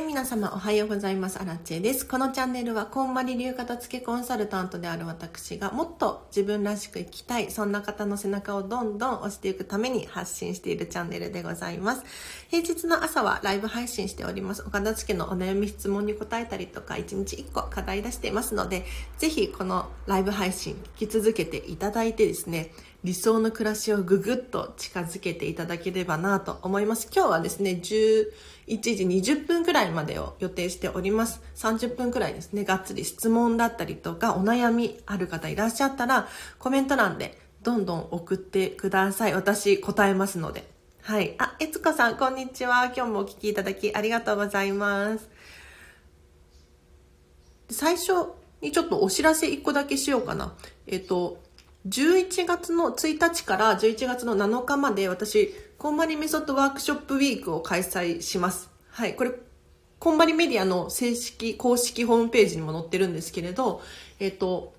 い、皆様おはようございます。アラチェです。このチャンネルは、こんまり流片付けコンサルタントである私が、もっと自分らしく生きたい、そんな方の背中をどんどん押していくために発信しているチャンネルでございます。平日の朝はライブ配信しております。お片付けのお悩み質問に答えたりとか、1日1個課題出していますので、ぜひこのライブ配信聞き続けていただいてですね、理想の暮らしをぐぐっと近づけていただければなと思います。今日はですね、11時20分くらいまでを予定しております。30分くらいですね、がっつり質問だったりとか、お悩みある方いらっしゃったら、コメント欄でどんどん送ってください。私答えますので。はい。あ、えつこさん、こんにちは。今日もお聞きいただきありがとうございます。最初にちょっとお知らせ1個だけしようかな。えっと、11月の1日から11月の7日まで私、コンマリメソッドワークショップウィークを開催します。はい。これ、コンバリメディアの正式、公式ホームページにも載ってるんですけれど、えっ、と、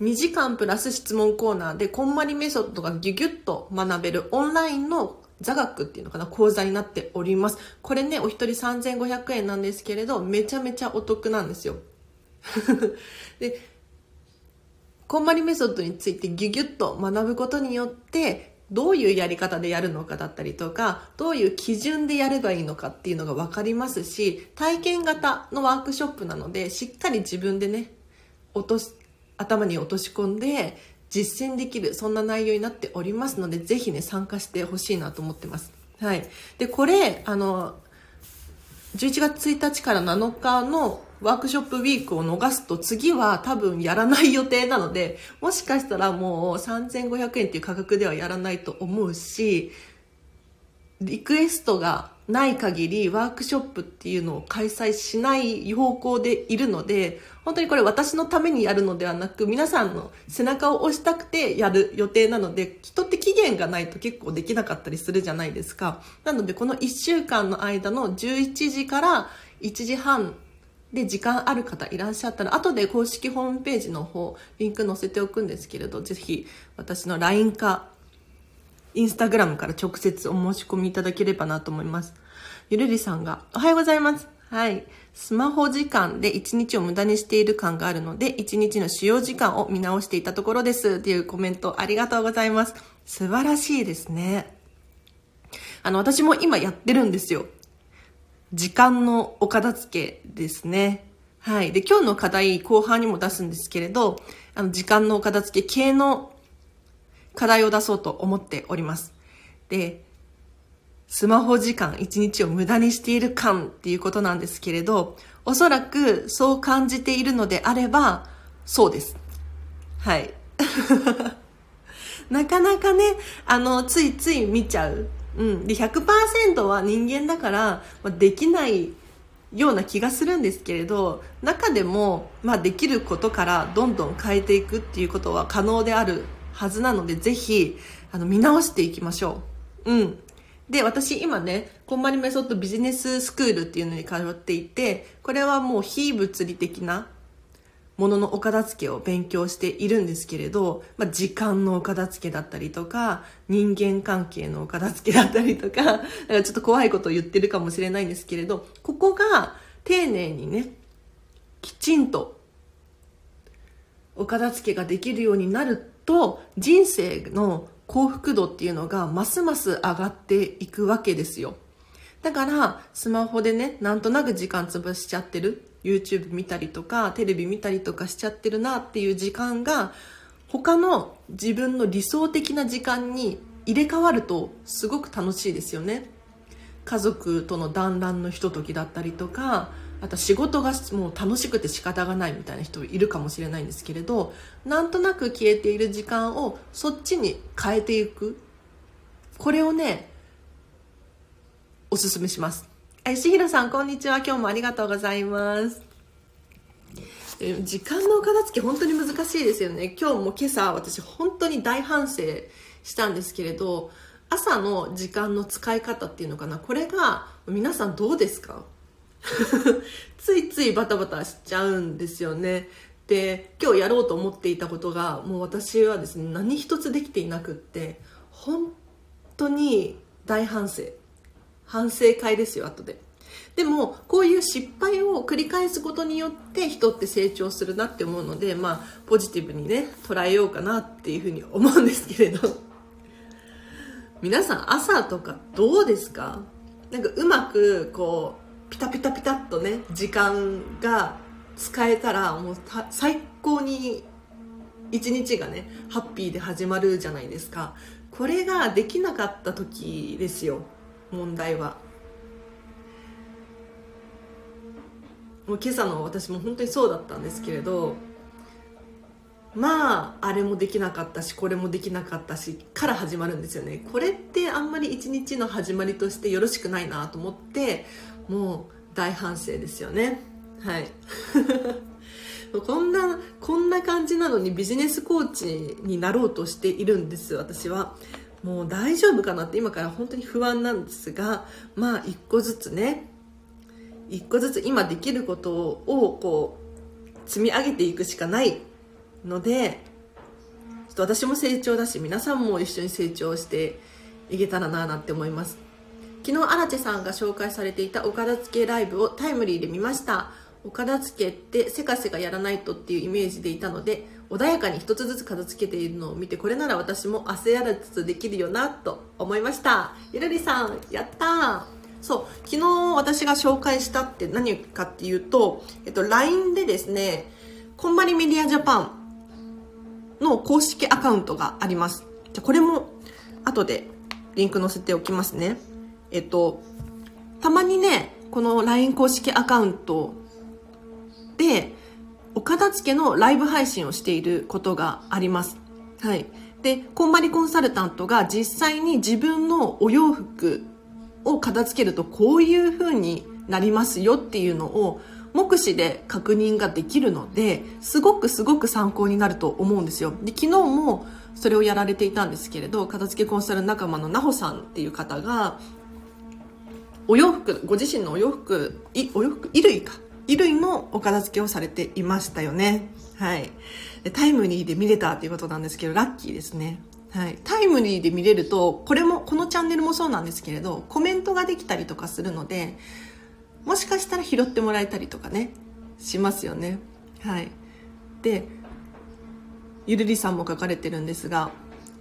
2時間プラス質問コーナーで、こんまりメソッドがギュギュッと学べるオンラインの座学っていうのかな、講座になっております。これね、お一人3500円なんですけれど、めちゃめちゃお得なんですよ。で、こんまりメソッドについてギュギュッと学ぶことによって、どういうやり方でやるのかだったりとか、どういう基準でやればいいのかっていうのが分かりますし、体験型のワークショップなので、しっかり自分でね、落とし、頭に落とし込んで、実践できる、そんな内容になっておりますので、ぜひね、参加してほしいなと思ってます。はい。で、これ、あの、11月1日から7日のワークショップウィークを逃すと次は多分やらない予定なので、もしかしたらもう3500円っていう価格ではやらないと思うし、リクエストがない限りワークショップっていうのを開催しない方向でいるので、本当にこれ私のためにやるのではなく、皆さんの背中を押したくてやる予定なので、人って期限がないと結構できなかったりするじゃないですか。なのでこの1週間の間の11時から1時半で、時間ある方いらっしゃったら、後で公式ホームページの方、リンク載せておくんですけれど、ぜひ私の LINE か、インスタグラムから直接お申し込みいただければなと思います。ゆるりさんが、おはようございます。はい。スマホ時間で1日を無駄にしている感があるので、1日の使用時間を見直していたところです。っていうコメントありがとうございます。素晴らしいですね。あの、私も今やってるんですよ。時間のお片付けですね。はい。で、今日の課題後半にも出すんですけれど、あの、時間のお片付け系の課題を出そうと思っております。で、スマホ時間1日を無駄にしている感っていうことなんですけれど、おそらくそう感じているのであれば、そうです。はい。なかなかね、あの、ついつい見ちゃううん、で100%は人間だから、まあ、できないような気がするんですけれど中でも、まあ、できることからどんどん変えていくっていうことは可能であるはずなのでぜひあの見直していきましょう。うんで、私今ね、コンマリメソッドビジネススクールっていうのに通っていて、これはもう非物理的なもののお片付けを勉強しているんですけれど、まあ、時間のお片付けだったりとか、人間関係のお片付けだったりとか、かちょっと怖いことを言ってるかもしれないんですけれど、ここが丁寧にね、きちんとお片付けができるようになると、人生の幸福度っていうのがますます上がっていくわけですよ。だから、スマホでね、なんとなく時間潰しちゃってる。YouTube 見たりとかテレビ見たりとかしちゃってるなっていう時間が他の自分の理想的な時間に入れ替わるとすごく楽しいですよね。家族との団らんのひとときだったりとかあと仕事がもう楽しくて仕方がないみたいな人いるかもしれないんですけれどなんとなく消えている時間をそっちに変えていく。これをねおすすめします。石弘さん、こんにちは。今日もありがとうございます。時間の片付け本当に難しいですよね。今日も今朝私本当に大反省したんですけれど、朝の時間の使い方っていうのかな。これが皆さんどうですか？ついついバタバタしちゃうんですよね。で、今日やろうと思っていたことがもう私はですね、何一つできていなくって、本当に大反省。反省会ですよ、後で。でもこういう失敗を繰り返すことによって人って成長するなって思うのでまあポジティブにね捉えようかなっていうふうに思うんですけれど。皆さん朝とかどうですか？なんかうまくこうピタピタピタっとね時間が使えたらもう最高に一日がねハッピーで始まるじゃないですか。これができなかった時ですよ。問題は。もう今朝の私も本当にそうだったんですけれどまああれもできなかったしこれもできなかったしから始まるんですよね。これってあんまり一日の始まりとしてよろしくないなと思ってもう大反省ですよね。はい。こんなこんな感じなのにビジネスコーチになろうとしているんです私は。もう大丈夫かなって今から本当に不安なんですがまあ一個ずつね一個ずつ今できることをこう積み上げていくしかないのでちょっと私も成長だし皆さんも一緒に成長していけたらななんて思います。昨日荒地さんが紹介されていたお片付けライブをタイムリーで見ました。お片付けってせかせかやらないとっていうイメージでいたので穏やかに一つずつ片付けているのを見てこれなら私も汗やらずできるよなと思いましたゆるりさんやったそう昨日私が紹介したって何かっていうと、えっと、LINE でですねこんまりメディアジャパンの公式アカウントがあります。じゃこれも後でリンク載せておきますね。えっと、たまにね、この LINE 公式アカウントで、お片付けのライブ配信をしていることがあります。はい。で、こんまりコンサルタントが実際に自分のお洋服を片付けるとこういう風になりますよっていうのを目視で確認ができるのですごくすごく参考になると思うんですよで昨日もそれをやられていたんですけれど片付けコンサル仲間のなほさんっていう方がお洋服ご自身のお洋服いお洋服衣類か衣類のお片付けをされていましたよね。はい。タイムリーで見れたっていうことなんですけどラッキーですね。はい、タイムリーで見れるとこれもこのチャンネルもそうなんですけれどコメントができたりとかするのでもしかしたら拾ってもらえたりとかねしますよね。はい。でゆるりさんも書かれてるんですが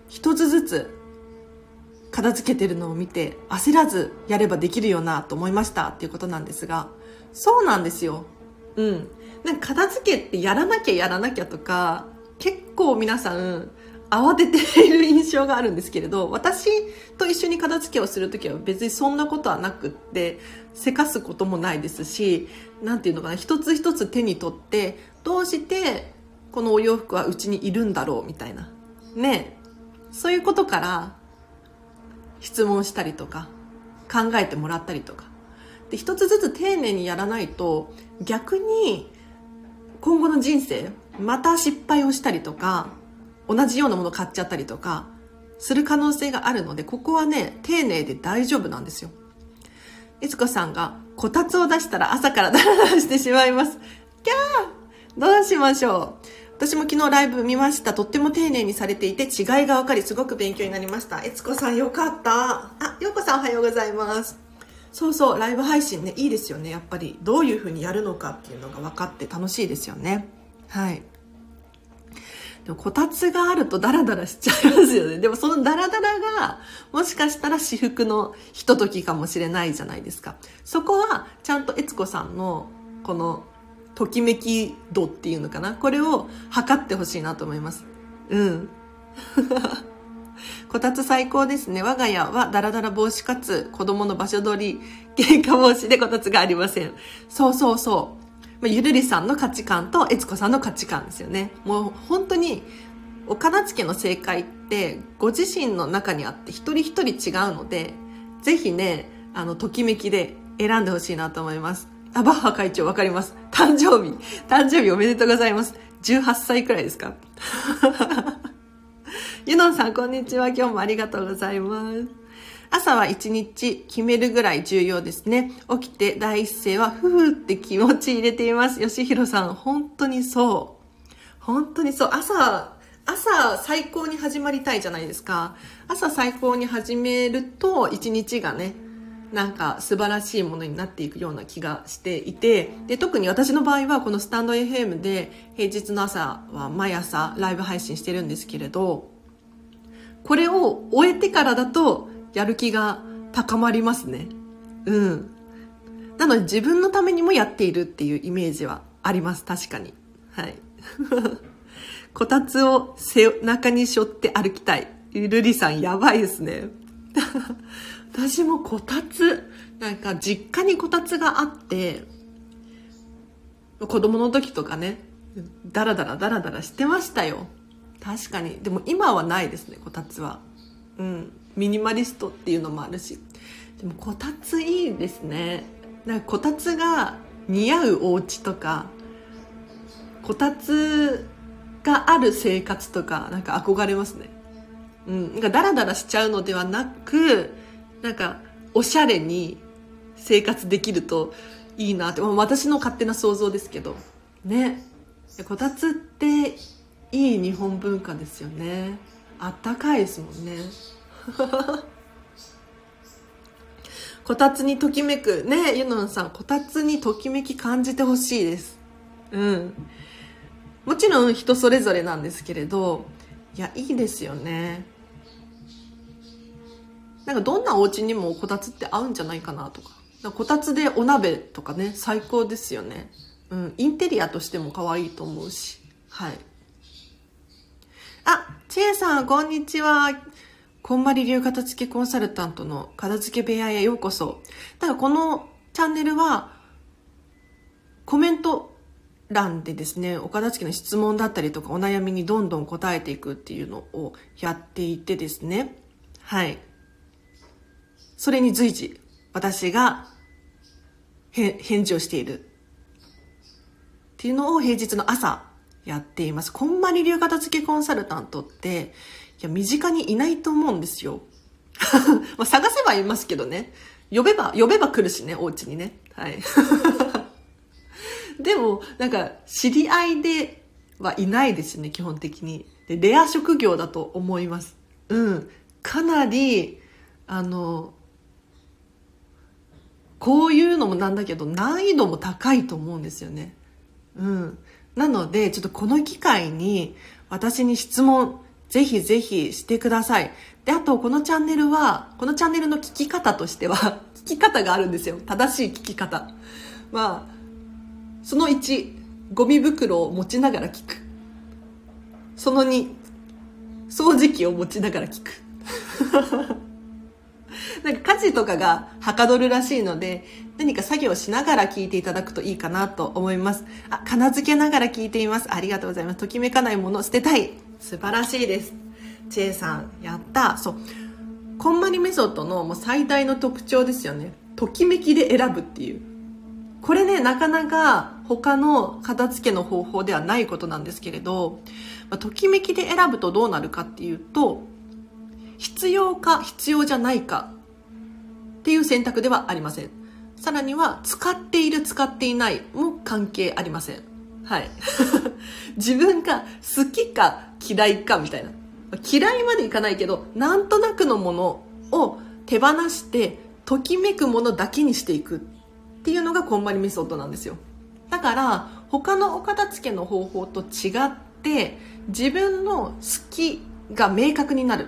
一つずつ片付けてるのを見て焦らずやればできるよなと思いましたっていうことなんですがそうなんですよ。うん。なんか片付けってやらなきゃやらなきゃとか結構皆さん慌てている印象があるんですけれど私と一緒に片付けをする時は別にそんなことはなくってせかすこともないですし何て言うのかな一つ一つ手に取ってどうしてこのお洋服はうちにいるんだろうみたいな。ね。そういうことから質問したりとか考えてもらったりとかで一つずつ丁寧にやらないと逆に今後の人生また失敗をしたりとか同じようなもの買っちゃったりとかする可能性があるので、ここはね、丁寧で大丈夫なんですよ。いつこさんが、こたつを出したら朝からダラダラしてしまいます。キャーどうしましょう私も昨日ライブ見ました。とっても丁寧にされていて違いが分かりすごく勉強になりました。えつこさんよかった。あ、ようこさんおはようございます。そうそう、ライブ配信ね、いいですよね。やっぱりどういう風にやるのかっていうのが分かって楽しいですよね。はい。でもこたつがあるとダラダラしちゃいますよね。でもそのダラダラが、もしかしたら私服のひとときかもしれないじゃないですか。そこは、ちゃんと悦子さんの、この、ときめき度っていうのかな。これを測ってほしいなと思います。うん。こたつ最高ですね。我が家はダラダラ防止かつ子供の場所取り、喧嘩防止でこたつがありません。そうそうそう。まあ、ゆるりさんの価値観と悦子さんの価値観ですよね。もう本当に、お片付けの正解ってご自身の中にあって一人一人違うので、ぜひね、あの、ときめきで選んでほしいなと思います。あ、バッハ会長わかります。誕生日。誕生日おめでとうございます。18歳くらいですか？ゆのんさん、こんにちは。今日もありがとうございます。朝は一日決めるぐらい重要ですね。起きて第一声は、ふふって気持ち入れています。吉弘さん、本当にそう。本当にそう。朝、朝最高に始まりたいじゃないですか。朝最高に始めると一日がね、なんか素晴らしいものになっていくような気がしていて、で、特に私の場合はこのスタンド FM で平日の朝は毎朝ライブ配信してるんですけれど、これを終えてからだとやる気が高まりますね。うん。なので自分のためにもやっているっていうイメージはあります、確かに。はい。こたつを背中に背負って歩きたい。ルリさんやばいですね。私もこたつ、なんか実家にこたつがあって、子供の時とかね、ダラダラダラダラしてましたよ。確かに。でも今はないですね、こたつは。うん。ミニマリストっていうのもあるし。でもこたついいですね。なんかこたつが似合うお家とか、こたつがある生活とか、なんか憧れますね。うん。なんかダラダラしちゃうのではなく、なんか、おしゃれに生活できるといいなって、私の勝手な想像ですけど。ね。こたつっていい日本文化ですよね。あったかいですもんね。こたつにときめく。ねゆのんさん、こたつにときめき感じてほしいです。うん。もちろん人それぞれなんですけれど、いや、いいですよね。なんかどんなお家にもこたつって合うんじゃないかなとか。かこたつでお鍋とかね、最高ですよね。うん、インテリアとしても可愛いと思うし。はい。あ、ちえさん、こんにちは。こんまり流片付けコンサルタントの片付け部屋へようこそ。だかこのチャンネルは、コメント欄でですね、お片付けの質問だったりとかお悩みにどんどん答えていくっていうのをやっていてですね。はい。それに随時、私が返事をしている。っていうのを平日の朝やっています。こんまり流片付けコンサルタントって、いや、身近にいないと思うんですよ。まあ、探せばいますけどね。呼べば、呼べば来るしね、お家にね。はい。でも、なんか、知り合いではいないですね、基本的に。で、レア職業だと思います。うん。かなり、あの、こういうのもなんだけど難易度も高いと思うんですよね。うん。なので、ちょっとこの機会に私に質問ぜひぜひしてください。で、あとこのチャンネルは、このチャンネルの聞き方としては、聞き方があるんですよ。正しい聞き方。まあ、その1、ゴミ袋を持ちながら聞く。その2、掃除機を持ちながら聞く。なんか家事とかがはかどるらしいので、何か作業しながら聞いていただくといいかなと思います。あ、片付けながら聞いています。ありがとうございます。ときめかないもの捨てたい。素晴らしいです。チェさん、やった。そう。こんまりメソッドのもう最大の特徴ですよね。ときめきで選ぶっていう。これね、なかなか他の片付けの方法ではないことなんですけれど、まあ、ときめきで選ぶとどうなるかっていうと、必要か必要じゃないかっていう選択ではありません。さらには、使っている使っていないも関係ありません。はい。自分が好きか嫌いかみたいな。嫌いまでいかないけど、なんとなくのものを手放して、ときめくものだけにしていくっていうのがこんまりメソッドなんですよ。だから、他のお片付けの方法と違って、自分の好きが明確になる。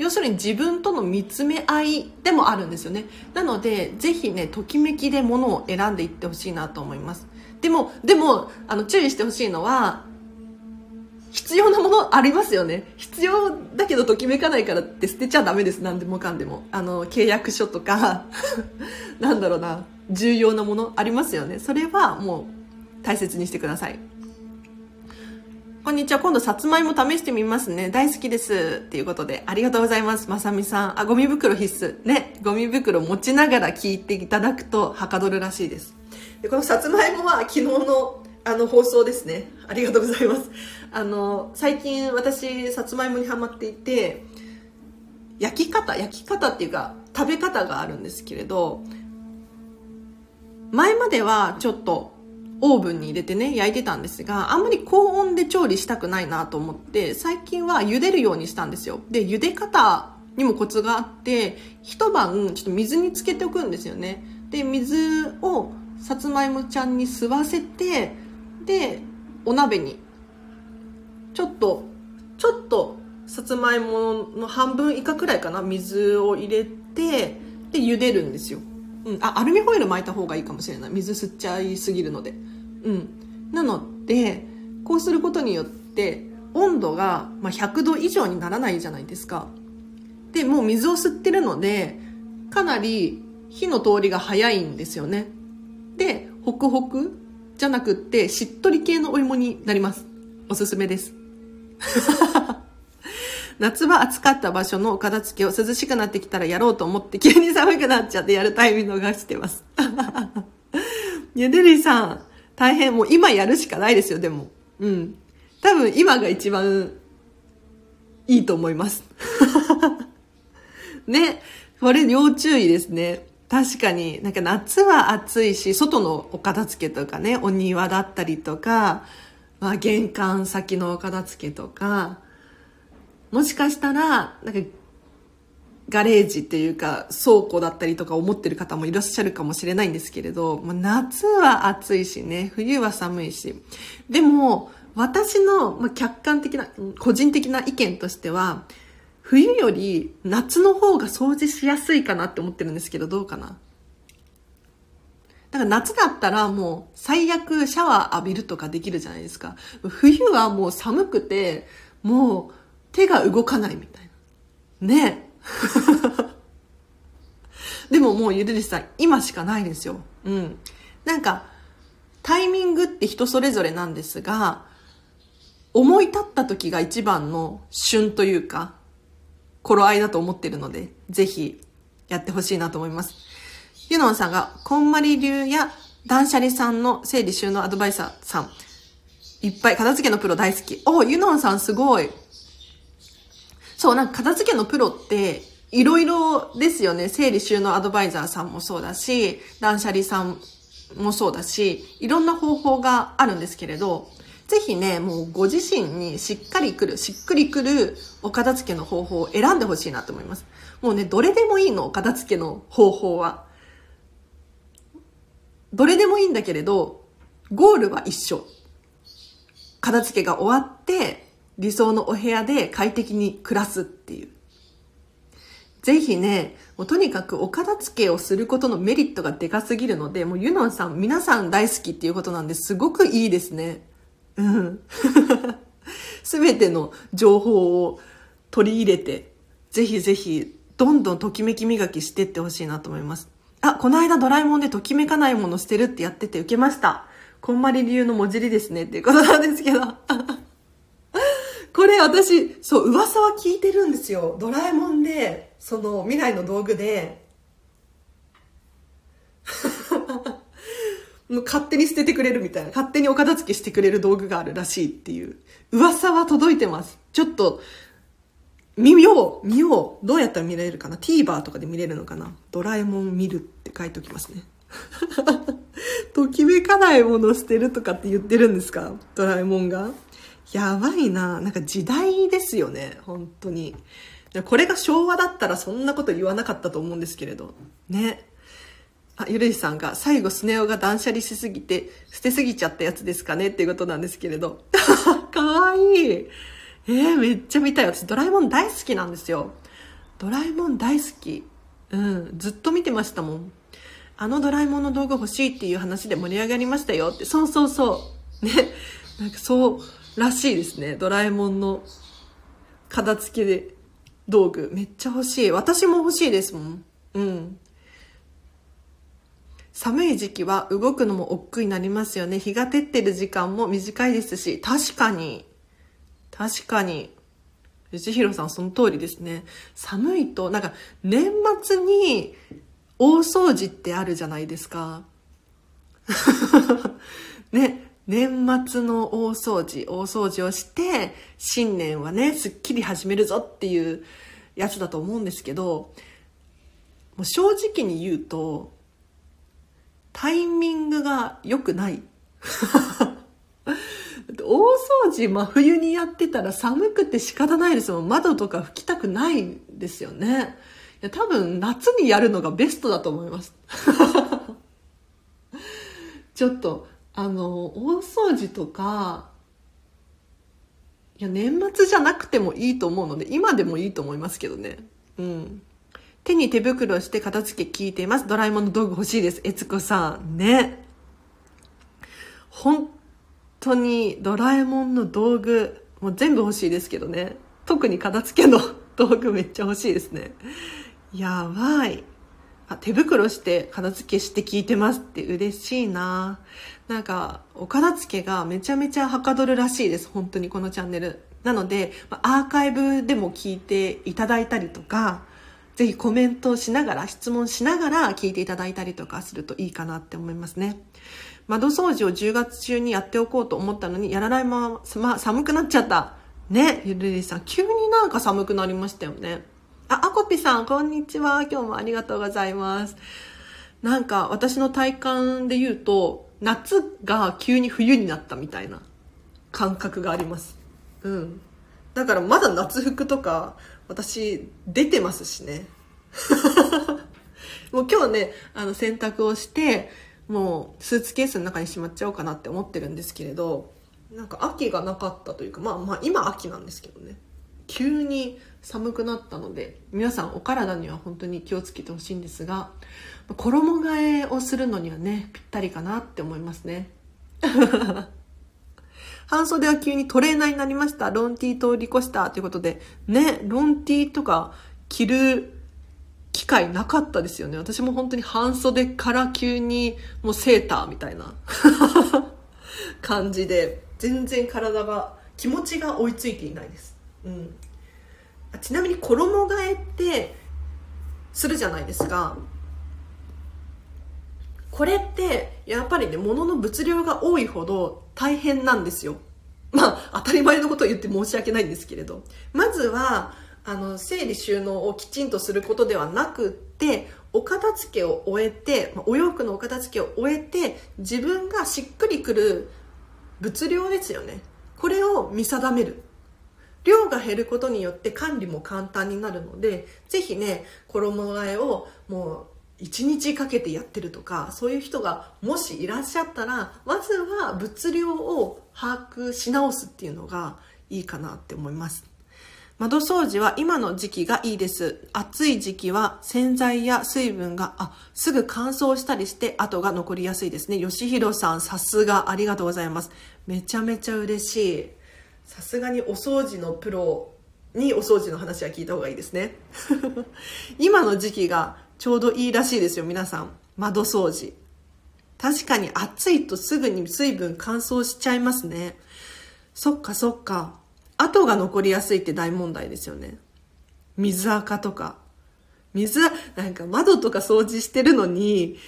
要するに自分との見つめ合いでもあるんですよね。なので、ぜひね、ときめきで物を選んでいってほしいなと思います。でも、でも、あの、注意してほしいのは、必要なものありますよね。必要だけどときめかないからって捨てちゃダメです。何でもかんでも。あの、契約書とか なんだろうな、重要なものありますよね。それはもう大切にしてください。こんにちは。今度、さつまいも試してみますね。大好きです。っていうことで、ありがとうございます。まさみさん。あ、ゴミ袋必須。ね。ゴミ袋持ちながら聞いていただくと、はかどるらしいです。で、このさつまいもは昨日の、あの、放送ですね。ありがとうございます。あの、最近私、さつまいもにハマっていて、焼き方、焼き方っていうか、食べ方があるんですけれど、前まではちょっとオーブンに入れてね、焼いてたんですが、あんまり高温で調理したくないなと思って、最近は茹でるようにしたんですよ。で、茹で方にもコツがあって一晩ちょっと水につけておくんですよね。で水をさつまいもちゃんに吸わせてでお鍋にちょっとちょっとさつまいもの半分以下くらいかな水を入れてで茹でるんですよ、うん、あアルミホイル巻いた方がいいかもしれない。水吸っちゃいすぎるので。うん。なのでこうすることによって温度が、100度以上にならないじゃないですか。でもう水を吸ってるのでかなり火の通りが早いんですよね。でホクホクじゃなくってしっとり系のお芋になります。おすすめです。夏は暑かった場所の片付けを涼しくなってきたらやろうと思って急に寒くなっちゃってやるタイミング逃してます。ゆでりさん、大変、もう今やるしかないですよ、でも。うん。多分今が一番いいと思います。ね。これ要注意ですね。確かに、なんか夏は暑いし、外のお片付けとかね、お庭だったりとか、まあ玄関先のお片付けとか、もしかしたら、なんか、ガレージっていうか倉庫だったりとか思ってる方もいらっしゃるかもしれないんですけれど、まあ、夏は暑いしね、冬は寒いし。でも、私の、ま、客観的な、個人的な意見としては、冬より夏の方が掃除しやすいかなって思ってるんですけど、どうかなだから夏だったらもう最悪シャワー浴びるとかできるじゃないですか。冬はもう寒くて、もう手が動かないみたいな。ね でももうゆでりさん、今しかないですよ。うん。なんか、タイミングって人それぞれなんですが、思い立った時が一番の旬というか、頃合いだと思ってるので、ぜひやってほしいなと思います。ユノンさんが、こんまり流や断捨離さんの整理収納アドバイザーさん、いっぱい片付けのプロ大好き。おユノンさんすごい。そう、なんか片付けのプロって、いろいろですよね。整理収納アドバイザーさんもそうだし、断捨離さんもそうだし、いろんな方法があるんですけれど、ぜひね、もうご自身にしっかりくる、しっくりくるお片付けの方法を選んでほしいなと思います。もうね、どれでもいいの、お片付けの方法は。どれでもいいんだけれど、ゴールは一緒。片付けが終わって、理想のお部屋で快適に暮らすっていう。ぜひね、もうとにかくお片付けをすることのメリットがでかすぎるので、もうユノンさん皆さん大好きっていうことなんですごくいいですね。うん。すべての情報を取り入れて、ぜひぜひどんどんときめき磨きしてってほしいなと思います。あ、この間ドラえもんでときめかないもの捨てるってやってて受けました。こんまり理由の文字りですねっていうことなんですけど。これ私、そう、噂は聞いてるんですよ。ドラえもんで、その未来の道具で、もう勝手に捨ててくれるみたいな、勝手にお片付けしてくれる道具があるらしいっていう、噂は届いてます。ちょっと、見よう見ようどうやったら見られるかな ?TVer とかで見れるのかな？ドラえもん見るって書いておきますね。ときめかないもの捨てるとかって言ってるんですか？ドラえもんが。やばいな。なんか時代ですよね。本当に。これが昭和だったらそんなこと言わなかったと思うんですけれど。ね。あ、ゆるいさんが、最後スネ夫が断捨離しすぎて、捨てすぎちゃったやつですかねっていうことなんですけれど。かわいい。えー、めっちゃ見たい。私ドラえもん大好きなんですよ。ドラえもん大好き。うん、ずっと見てましたもん。あのドラえもんの道具欲しいっていう話で盛り上がりましたよって。そうそうそう。ね。なんかそう、らしいですね。ドラえもんの片付けで道具。めっちゃ欲しい。私も欲しいですもん。うん。寒い時期は動くのも億劫になりますよね。日が照ってる時間も短いですし、確かに。確かに。藤弘さんその通りですね。寒いと、なんか年末に大掃除ってあるじゃないですか。ね、年末の大掃除、大掃除をして、新年はね、すっきり始めるぞっていうやつだと思うんですけど、もう正直に言うと、大ミングが良くない。大掃除真冬にやってたら寒くて仕方ないですもん。窓とか拭きたくないですよね。いや多分夏にやるのがベストだと思います。ちょっと、あの、大掃除とか、いや、年末じゃなくてもいいと思うので、今でもいいと思いますけどね。うん。手に手袋して片付け聞いています。ドラえもんの道具欲しいです。えつこさん。ね。本当にドラえもんの道具、もう全部欲しいですけどね。特に片付けの 道具めっちゃ欲しいですね。やばい。あ、手袋して片付けして聞いてますって嬉しいななんか、お片付けがめちゃめちゃはかどるらしいです。本当にこのチャンネル。なので、アーカイブでも聞いていただいたりとか、ぜひコメントしながら、質問しながら聞いていただいたりとかするといいかなって思いますね。窓掃除を10月中にやっておこうと思ったのに、やらないまま、寒くなっちゃった。ね、ゆるりさん、急になんか寒くなりましたよね。あ、あこぴさん、こんにちは。今日もありがとうございます。なんか、私の体感で言うと、夏が急に冬になったみたいな感覚があります。うん。だからまだ夏服とか、私、出てますしね。もう今日ね、あの、洗濯をして、もう、スーツケースの中にしまっちゃおうかなって思ってるんですけれど、なんか秋がなかったというか、まあまあ、今秋なんですけどね。急に寒くなったので、皆さんお体には本当に気をつけてほしいんですが、衣替えをするのにはね、ぴったりかなって思いますね。半袖は急にトレーナーになりました。ロンティー通り越したということで、ね、ロンティーとか着る機会なかったですよね。私も本当に半袖から急にもうセーターみたいな 感じで、全然体が、気持ちが追いついていないです。うん。ちなみに衣替えってするじゃないですか。これってやっぱりね物の物量が多いほど大変なんですよ。まあ当たり前のことを言って申し訳ないんですけれど。まずはあの整理収納をきちんとすることではなくってお片付けを終えてお洋服のお片付けを終えて自分がしっくりくる物量ですよね。これを見定める。量が減ることによって管理も簡単になるのでぜひね衣替えをもう1日かけてやってるとかそういう人がもしいらっしゃったらまずは物量を把握し直すっていうのがいいかなって思います窓掃除は今の時期がいいです。暑い時期は洗剤や水分が、あ、すぐ乾燥したりして跡が残りやすいですね。吉弘さん、さすがありがとうございます。めちゃめちゃ嬉しい。さすがにお掃除のプロにお掃除の話は聞いた方がいいですね。今の時期がちょうどいいらしいですよ、皆さん。窓掃除。確かに暑いとすぐに水分乾燥しちゃいますね。そっかそっか。跡が残りやすいって大問題ですよね。水垢とか。水、なんか窓とか掃除してるのに、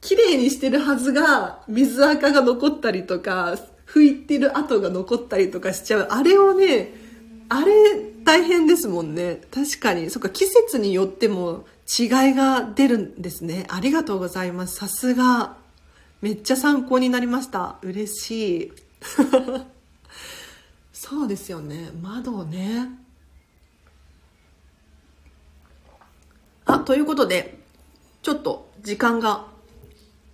綺麗にしてるはずが、水垢が残ったりとか、拭いてる跡が残ったりとかしちゃう。あれをね、あれ大変ですもんね。確かに。そっか、季節によっても違いが出るんですね。ありがとうございます。さすが。めっちゃ参考になりました。嬉しい。そうですよね。窓ね。あ、ということで、ちょっと時間が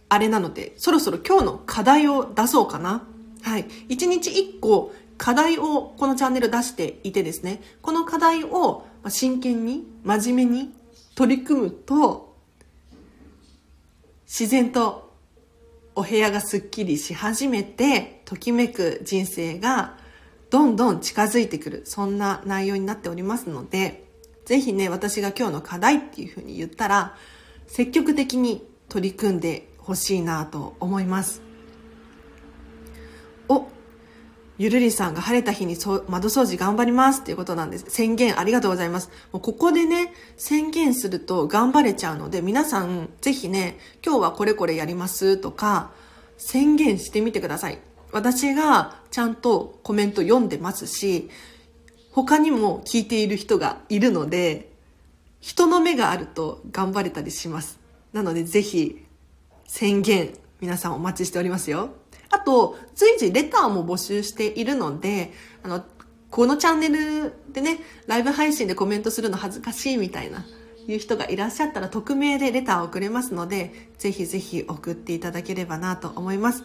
あれなので、そろそろ今日の課題を出そうかな。はい。1日1個課題をこのチャンネル出していてですね、この課題を真剣に、真面目に取り組むと、自然とお部屋がすっきりし始めて、ときめく人生がどんどん近づいてくる、そんな内容になっておりますので、ぜひね、私が今日の課題っていうふうに言ったら、積極的に取り組んでほしいなと思います。お、ゆるりさんが晴れた日にそう窓掃除頑張りますっていうことなんです。宣言ありがとうございます。もうここでね、宣言すると頑張れちゃうので、皆さんぜひね、今日はこれこれやりますとか、宣言してみてください。私がちゃんとコメント読んでますし、他にも聞いている人がいるので、人の目があると頑張れたりします。なのでぜひ宣言皆さんお待ちしておりますよ。あと、随時レターも募集しているので、あの、このチャンネルでね、ライブ配信でコメントするの恥ずかしいみたいな、いう人がいらっしゃったら匿名でレターを送れますので、ぜひぜひ送っていただければなと思います。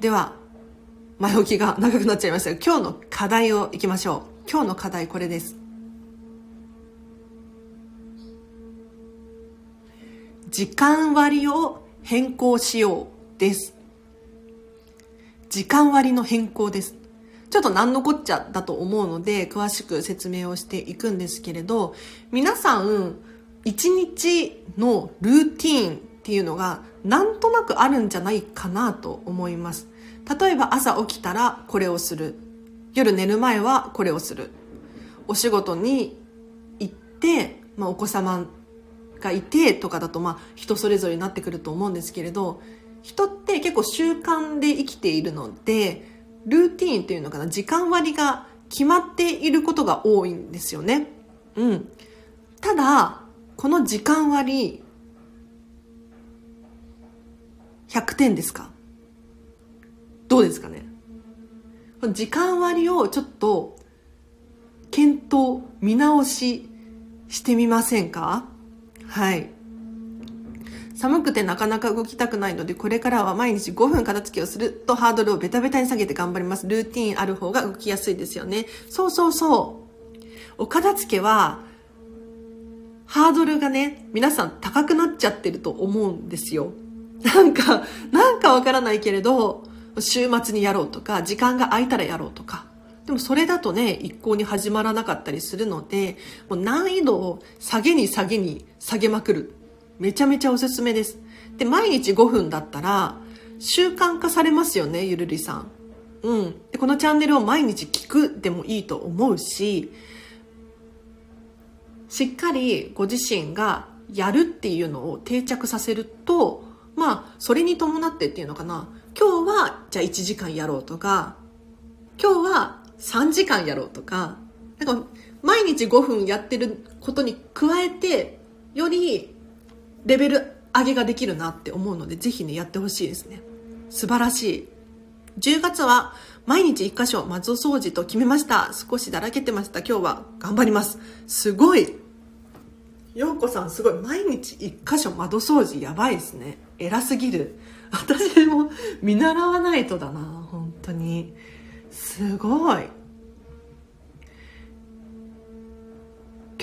では、前置きが長くなっちゃいました、今日の課題をいきましょう。今日の課題これです。時間割を変更しようです。時間割の変更です。ちょっと何のこっちゃだと思うので、詳しく説明をしていくんですけれど、皆さん、一日のルーティーンっていうのが、なんとなくあるんじゃないかなと思います。例えば朝起きたらこれをする。夜寝る前はこれをする。お仕事に行って、まあ、お子様がいてとかだと、まあ、人それぞれになってくると思うんですけれど、人って結構習慣で生きているので、ルーティーンっていうのかな、時間割が決まっていることが多いんですよね。うん。ただ、この時間割、100点ですか？どうですかね？時間割をちょっと検討、見直ししてみませんか？はい。寒くてなかなか動きたくないので、これからは毎日5分片付けをするとハードルをベタベタに下げて頑張ります。ルーティンある方が動きやすいですよね。そうそうそう。お片付けは、ハードルがね、皆さん高くなっちゃってると思うんですよ。なんか、なんかわからないけれど、週末にやろうとか、時間が空いたらやろうとか。でもそれだとね、一向に始まらなかったりするので、もう難易度を下げに下げに下げまくる。めちゃめちゃおすすめです。で、毎日5分だったら、習慣化されますよね、ゆるりさん。うん。で、このチャンネルを毎日聞くでもいいと思うし、しっかりご自身がやるっていうのを定着させると、まあ、それに伴ってっていうのかな。今日は、じゃあ1時間やろうとか、今日は3時間やろうとか、なんか、毎日5分やってることに加えて、よりレベル上げができるなって思うので、ぜひね、やってほしいですね。素晴らしい。10月は毎日1箇所窓掃除と決めました。少しだらけてました。今日は頑張ります。すごい。ようこさんすごい。毎日1箇所窓掃除やばいですね。偉すぎる。私も見習わないとだな。本当に。すごい。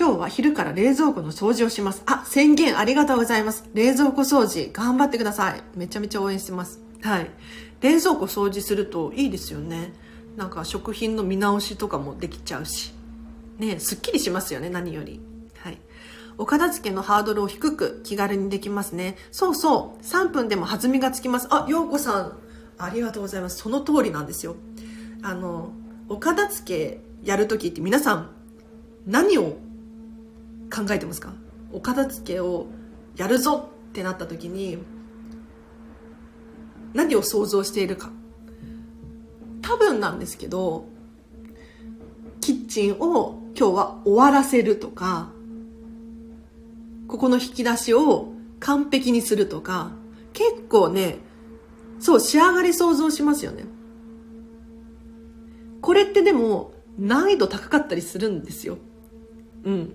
今日は昼から冷蔵庫の掃除をします。あ、宣言ありがとうございます。冷蔵庫掃除、頑張ってください。めちゃめちゃ応援してます。はい。冷蔵庫掃除するといいですよね。なんか食品の見直しとかもできちゃうし。ね、すっきりしますよね、何より。はい。お片付けのハードルを低く気軽にできますね。そうそう。3分でも弾みがつきます。あ、ようこさん。ありがとうございます。その通りなんですよ。あの、お片付けやるときって皆さん何を考えてますか？お片付けをやるぞってなった時に何を想像しているか。多分なんですけどキッチンを今日は終わらせるとかここの引き出しを完璧にするとか結構ねそう仕上がり想像しますよね。これってでも難易度高かったりするんですよ。うん。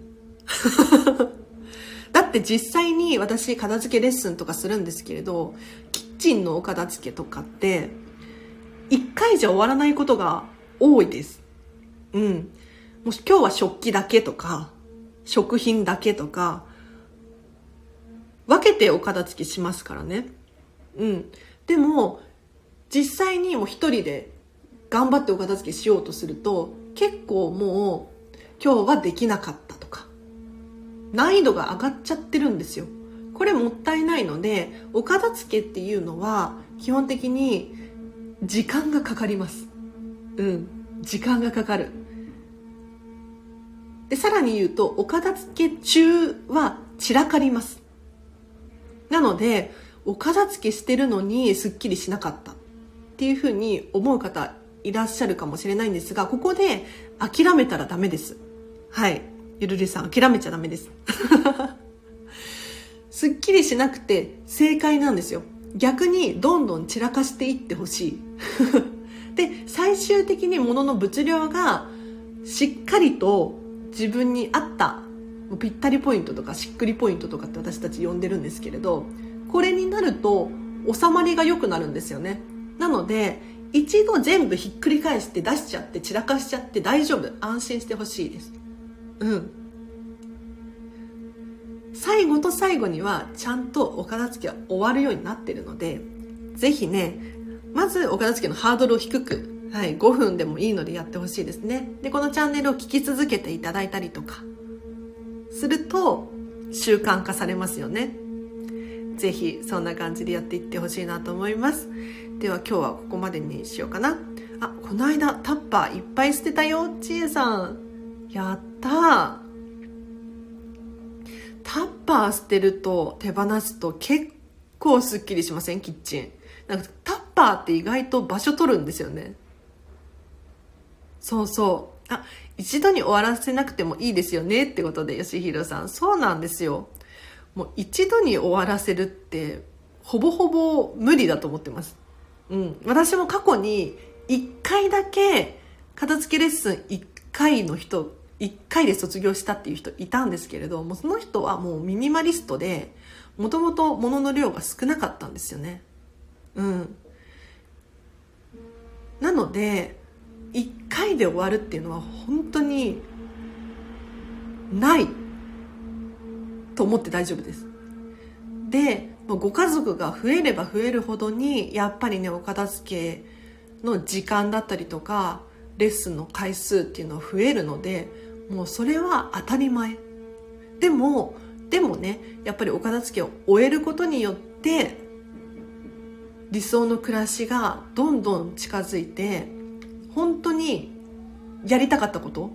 って実際に私片付けレッスンとかするんですけれど、キッチンのお片付けとかって、一回じゃ終わらないことが多いです。うん。もし今日は食器だけとか、食品だけとか、分けてお片付けしますからね。うん。でも、実際にもう一人で頑張ってお片付けしようとすると、結構もう今日はできなかった、難易度が上がっちゃってるんですよ。これもったいないので、お片付けっていうのは基本的に時間がかかります。うん。時間がかかる。で、さらに言うと、お片付け中は散らかります。なので、お片付けしてるのにすっきりしなかったっていうふうに思う方いらっしゃるかもしれないんですが、ここで諦めたらダメです。はい。ゆるりさん、諦めちゃダメです。すっきりしなくて正解なんですよ。逆にどんどん散らかしていってほしい で最終的に物の物量がしっかりと自分に合ったぴったりポイントとかしっくりポイントとかって私たち呼んでるんですけれどこれになると収まりが良くなるんですよねなので一度全部ひっくり返して出しちゃって散らかしちゃって大丈夫安心してほしいですうん。最後と最後にはちゃんとお片付けは終わるようになってるのでぜひねまずお片付けのハードルを低く、はい、5分でもいいのでやってほしいですね。でこのチャンネルを聞き続けていただいたりとかすると習慣化されますよね。ぜひそんな感じでやっていってほしいなと思います。では今日はここまでにしようかな。あこの間タッパーいっぱい捨てたよちえさん。やった。タッパー捨てると手放すと結構すっきりしません？キッチン。なんかタッパーって意外と場所取るんですよね。そうそう。あ一度に終わらせなくてもいいですよねってことで吉弘さん。そうなんですよ。もう一度に終わらせるってほぼほぼ無理だと思ってます。うん、私も過去に1回だけ片付けレッスン1回の人1回で卒業したっていう人いたんですけれどもその人はもうミニマリストでもともと物の量が少なかったんですよね。うん。なので1回で終わるっていうのは本当にないと思って大丈夫です。でご家族が増えれば増えるほどにやっぱりねお片付けの時間だったりとかレッスンの回数っていうのは増えるのでもうそれは当たり前でもでもねやっぱりお片付けを終えることによって理想の暮らしがどんどん近づいて本当にやりたかったこと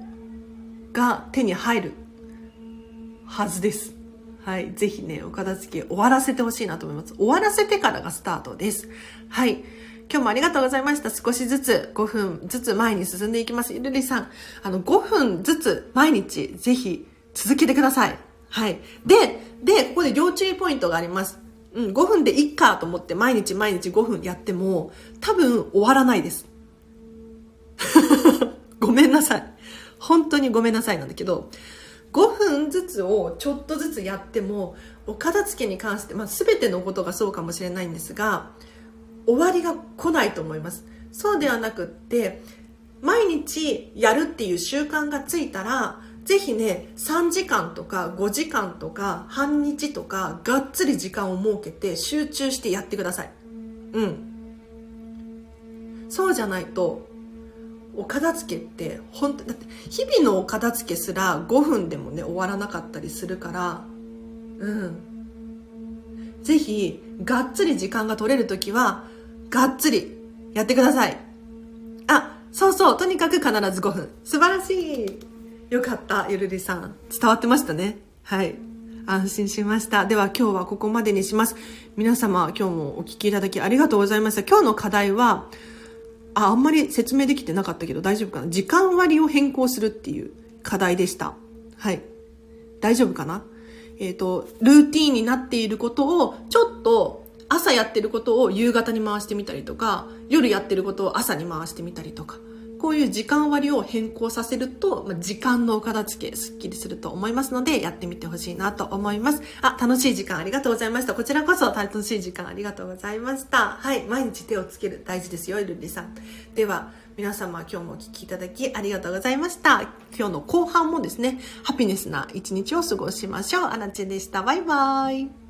が手に入るはずですはい。ぜひね、お片付け終わらせてほしいなと思います。終わらせてからがスタートです。はい。今日もありがとうございました。少しずつ5分ずつ前に進んでいきます。ゆるりさん、あの、5分ずつ毎日ぜひ続けてください。はい。で、で、ここで要注意ポイントがあります。うん、5分でいっかと思って毎日毎日5分やっても多分終わらないです。ごめんなさい。本当にごめんなさいなんだけど、5分ずつをちょっとずつやってもお片付けに関して、まあ、全てのことがそうかもしれないんですが終わりが来ないと思います。そうではなくって毎日やるっていう習慣がついたらぜひね3時間とか5時間とか半日とかがっつり時間を設けて集中してやってください。うん。そうじゃないとお片付けって本当だって日々のお片付けすら5分でもね終わらなかったりするからうん。ぜひがっつり時間が取れる時はがっつりやってくださいあそうそうとにかく必ず5分素晴らしいよかったゆるりさん伝わってましたねはい安心しました。では今日はここまでにします。皆様今日もお聞きいただきありがとうございました。今日の課題はあ、あんまり説明できてなかったけど大丈夫かな？時間割を変更するっていう課題でした。はい。大丈夫かな？えっ、ー、と、ルーティーンになっていることをちょっと朝やってることを夕方に回してみたりとか、夜やってることを朝に回してみたりとか、こういう時間割を変更させると、まあ、時間のお片付けすっきりすると思いますので、やってみてほしいなと思います。あ、楽しい時間ありがとうございました。こちらこそ楽しい時間ありがとうございました。はい、毎日手をつける大事ですよ、ルリさん。では、皆様今日もお聴きいただきありがとうございました。今日の後半もですね、ハピネスな一日を過ごしましょう。あなちでした。バイバーイ。